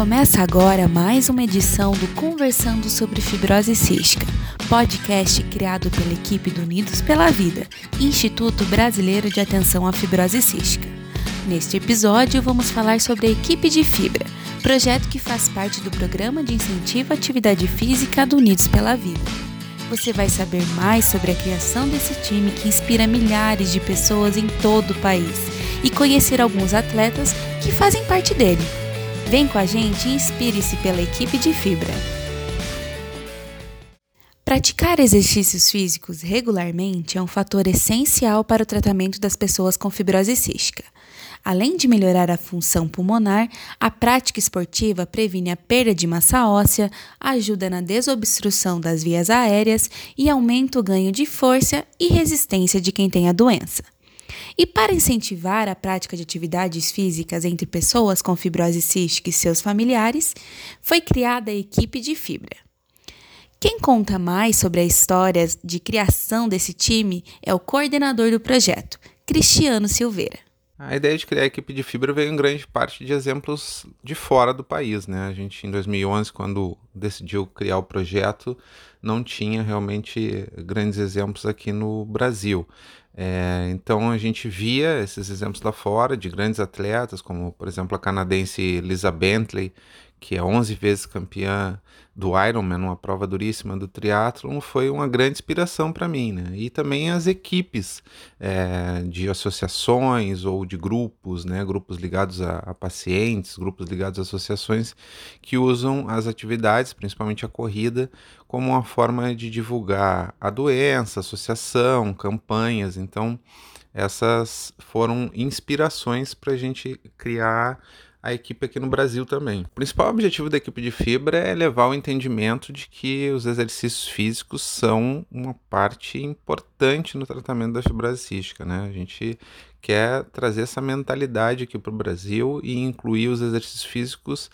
Começa agora mais uma edição do Conversando sobre Fibrose Cística, podcast criado pela equipe do Unidos pela Vida, Instituto Brasileiro de Atenção à Fibrose Cística. Neste episódio, vamos falar sobre a equipe de fibra, projeto que faz parte do programa de incentivo à atividade física do Unidos pela Vida. Você vai saber mais sobre a criação desse time que inspira milhares de pessoas em todo o país e conhecer alguns atletas que fazem parte dele. Vem com a gente e inspire-se pela equipe de Fibra. Praticar exercícios físicos regularmente é um fator essencial para o tratamento das pessoas com fibrose cística. Além de melhorar a função pulmonar, a prática esportiva previne a perda de massa óssea, ajuda na desobstrução das vias aéreas e aumenta o ganho de força e resistência de quem tem a doença. E para incentivar a prática de atividades físicas entre pessoas com fibrose cística e seus familiares, foi criada a equipe de fibra. Quem conta mais sobre a história de criação desse time é o coordenador do projeto, Cristiano Silveira. A ideia de criar a equipe de fibra veio em grande parte de exemplos de fora do país, né? A gente em 2011, quando decidiu criar o projeto, não tinha realmente grandes exemplos aqui no Brasil. É, então a gente via esses exemplos lá fora de grandes atletas, como por exemplo a canadense Lisa Bentley, que é 11 vezes campeã do Ironman, uma prova duríssima do triatlon, foi uma grande inspiração para mim, né? E também as equipes é, de associações ou de grupos, né? Grupos ligados a, a, pacientes, grupos ligados a associações que usam as atividades, principalmente a corrida, como uma forma de divulgar a doença, associação, campanhas. Então, essas foram inspirações para a gente criar a equipe aqui no Brasil também. O principal objetivo da equipe de fibra é levar o entendimento de que os exercícios físicos são uma parte importante no tratamento da fibrose cística, né? A gente quer trazer essa mentalidade aqui para o Brasil e incluir os exercícios físicos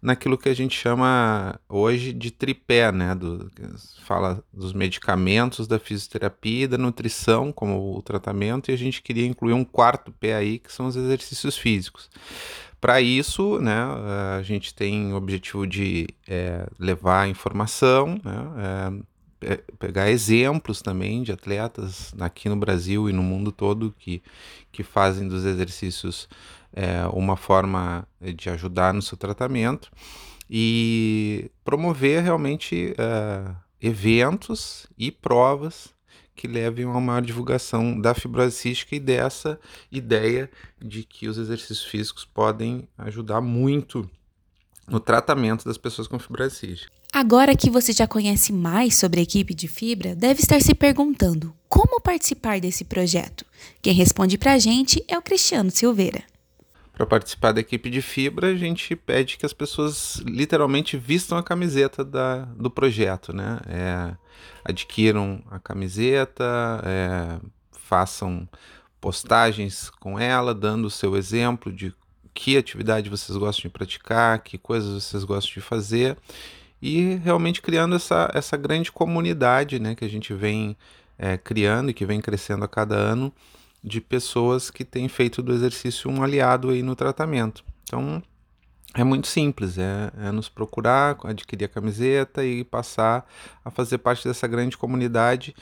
naquilo que a gente chama hoje de tripé, né? Do, fala dos medicamentos, da fisioterapia da nutrição como o tratamento, e a gente queria incluir um quarto pé aí, que são os exercícios físicos. Para isso, né, a gente tem o objetivo de é, levar informação, né, é, pegar exemplos também de atletas aqui no Brasil e no mundo todo que, que fazem dos exercícios é, uma forma de ajudar no seu tratamento e promover realmente eventos e provas que levem a uma maior divulgação da fibrose cística e dessa ideia de que os exercícios físicos podem ajudar muito no tratamento das pessoas com fibrose cística. Agora que você já conhece mais sobre a equipe de fibra, deve estar se perguntando como participar desse projeto. Quem responde para a gente é o Cristiano Silveira. Para participar da equipe de fibra, a gente pede que as pessoas literalmente vistam a camiseta da, do projeto, né? É, adquiram a camiseta, é, façam postagens com ela, dando o seu exemplo de que atividade vocês gostam de praticar, que coisas vocês gostam de fazer e realmente criando essa, essa grande comunidade né, que a gente vem é, criando e que vem crescendo a cada ano de pessoas que têm feito do exercício um aliado aí no tratamento. Então é muito simples, é, é, nos procurar, adquirir a camiseta e passar a fazer parte dessa grande comunidade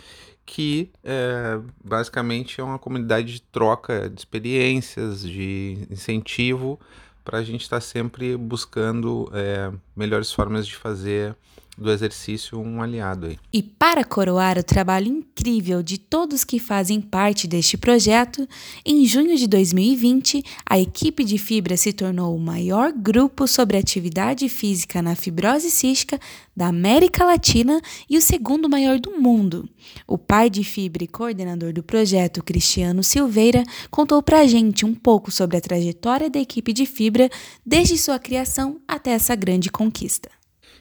que é, basicamente é uma comunidade de troca de experiências, de incentivo para a gente estar tá sempre buscando é, melhores formas de fazer do exercício um aliado aí. E para coroar o trabalho incrível de todos que fazem parte deste projeto, em junho de 2020, a equipe de fibra se tornou o maior grupo sobre atividade física na fibrose cística da América Latina e o segundo maior do mundo. O pai de fibra e coordenador do projeto, Cristiano Silveira, contou para a gente um pouco sobre a trajetória da equipe de fibra desde sua criação até essa grande conquista.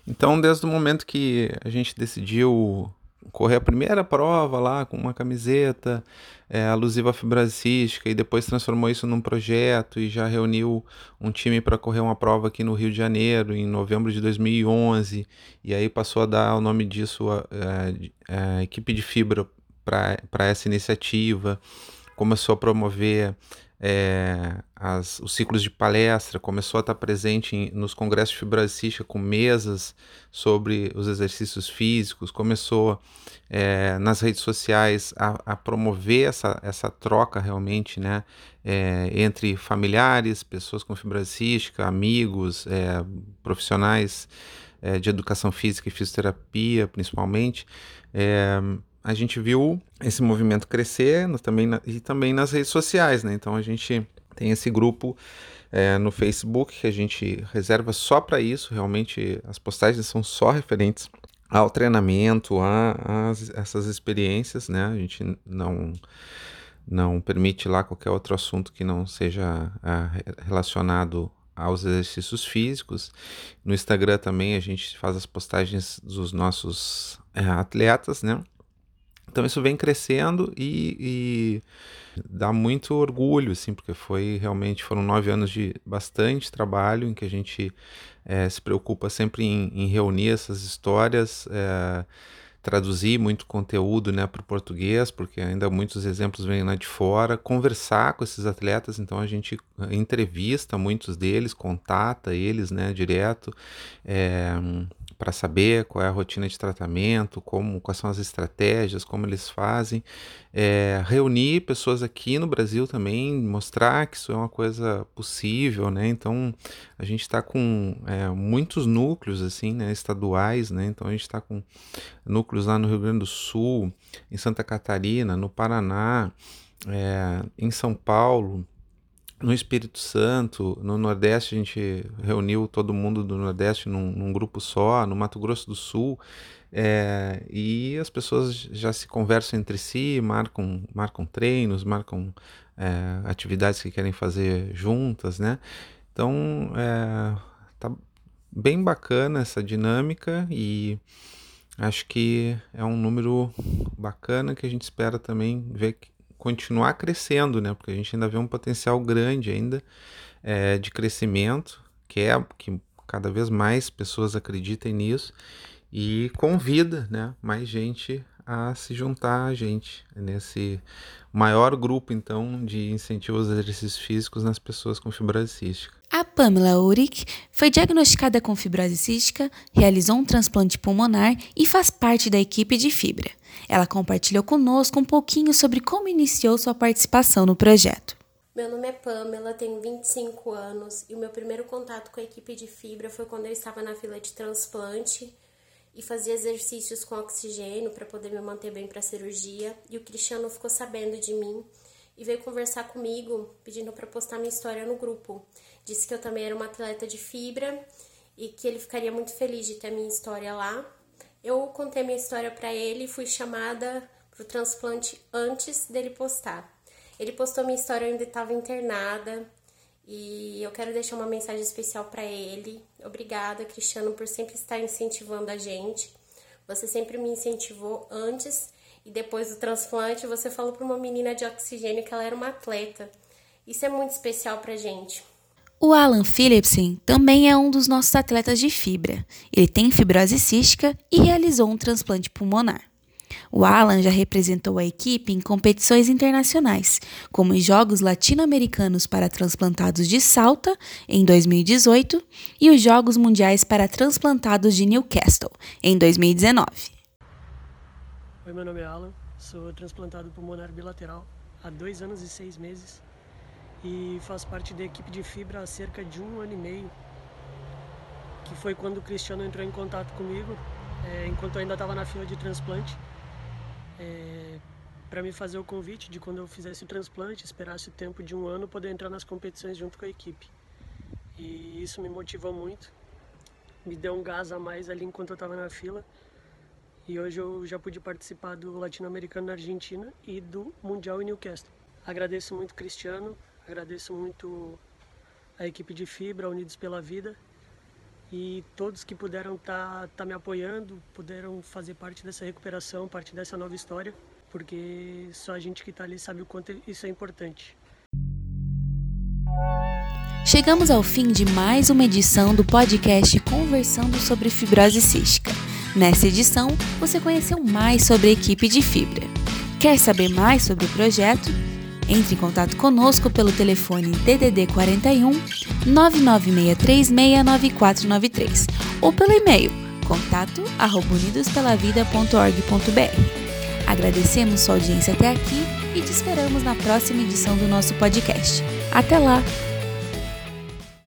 Então, desde o momento que a gente decidiu correr a primeira prova lá com uma camiseta é, alusiva à fibrose cística e depois transformou isso num projeto e já reuniu um time para correr uma prova aqui no Rio de Janeiro em novembro de 2011 e aí passou a dar o nome disso a, a, a equipe de fibra para essa iniciativa começou a promover é, as, os ciclos de palestra, começou a estar presente em, nos congressos de fibrosística com mesas sobre os exercícios físicos, começou é, nas redes sociais a, a, promover essa, essa troca realmente né, é, entre familiares, pessoas com fibrosística, amigos, profissionais de educação física e fisioterapia, principalmente. A gente viu esse movimento crescer também na, e também nas redes sociais, né? Então a gente tem esse grupo é, no Facebook que a gente reserva só para isso. Realmente as postagens são só referentes ao treinamento, a, a, essas experiências, né? A gente não não permite lá qualquer outro assunto que não seja a, relacionado aos exercícios físicos. No Instagram também a gente faz as postagens dos nossos é, atletas, né? Então isso vem crescendo e, e, dá muito orgulho, assim, porque foi realmente foram nove anos de bastante trabalho em que a gente é, se preocupa sempre em, em reunir essas histórias. É, traduzir muito conteúdo né, para o português, porque ainda muitos exemplos vêm lá de fora, conversar com esses atletas, então a gente entrevista muitos deles, contata eles né, direto, é, para saber qual é a rotina de tratamento, como, quais são as estratégias, como eles fazem. É, reunir pessoas aqui no Brasil também, mostrar que isso é uma coisa possível, né? Então a gente está com é, muitos núcleos assim, né, estaduais, né? Então a gente está com núcleos lá no Rio Grande do Sul, em Santa Catarina, no Paraná, é, em São Paulo no Espírito Santo, no Nordeste, a gente reuniu todo mundo do Nordeste num, num grupo só, no Mato Grosso do Sul, é, e as pessoas já se conversam entre si, marcam, marcam treinos, marcam é, atividades que querem fazer juntas, né? Então, é, tá bem bacana essa dinâmica e acho que é um número bacana que a gente espera também ver continuar crescendo, né? Porque a gente ainda vê um potencial grande ainda é, de crescimento, que é que cada vez mais pessoas acreditem nisso e convida, né, mais gente a se juntar a gente nesse maior grupo então de incentivo aos exercícios físicos nas pessoas com fibrose cística. A Pamela Uric foi diagnosticada com fibrose cística, realizou um transplante pulmonar e faz parte da equipe de fibra. Ela compartilhou conosco um pouquinho sobre como iniciou sua participação no projeto. Meu nome é Pamela, tenho 25 anos e o meu primeiro contato com a equipe de fibra foi quando eu estava na fila de transplante e fazia exercícios com oxigênio para poder me manter bem para a cirurgia. E o Cristiano ficou sabendo de mim e veio conversar comigo pedindo para postar minha história no grupo. Disse que eu também era uma atleta de fibra e que ele ficaria muito feliz de ter minha história lá eu contei minha história para ele e fui chamada pro transplante antes dele postar. Ele postou minha história, eu ainda estava internada e eu quero deixar uma mensagem especial para ele. Obrigada, Cristiano, por sempre estar incentivando a gente. Você sempre me incentivou antes e depois do transplante. Você falou para uma menina de oxigênio que ela era uma atleta. Isso é muito especial para gente. O Alan Philipson também é um dos nossos atletas de fibra. Ele tem fibrose cística e realizou um transplante pulmonar. O Alan já representou a equipe em competições internacionais, como os Jogos Latino-Americanos para Transplantados de Salta, em 2018, e os Jogos Mundiais para Transplantados de Newcastle, em 2019. Oi, meu nome é Alan, sou transplantado pulmonar bilateral há dois anos e seis meses e faço parte da equipe de fibra há cerca de um ano e meio, que foi quando o Cristiano entrou em contato comigo, é, enquanto eu ainda estava na fila de transplante, é, para me fazer o convite de quando eu fizesse o transplante, esperasse o tempo de um ano, poder entrar nas competições junto com a equipe. E isso me motivou muito, me deu um gás a mais ali enquanto eu estava na fila. E hoje eu já pude participar do Latino-Americano na Argentina e do Mundial em Newcastle. Agradeço muito Cristiano, Agradeço muito a equipe de Fibra, Unidos pela Vida e todos que puderam estar tá, tá me apoiando, puderam fazer parte dessa recuperação, parte dessa nova história, porque só a gente que está ali sabe o quanto isso é importante. Chegamos ao fim de mais uma edição do podcast Conversando sobre Fibrose Cística. Nessa edição, você conheceu mais sobre a equipe de Fibra. Quer saber mais sobre o projeto? Entre em contato conosco pelo telefone DDD 41 996369493 ou pelo e-mail contato@unidospelavida.org.br. Agradecemos sua audiência até aqui e te esperamos na próxima edição do nosso podcast. Até lá!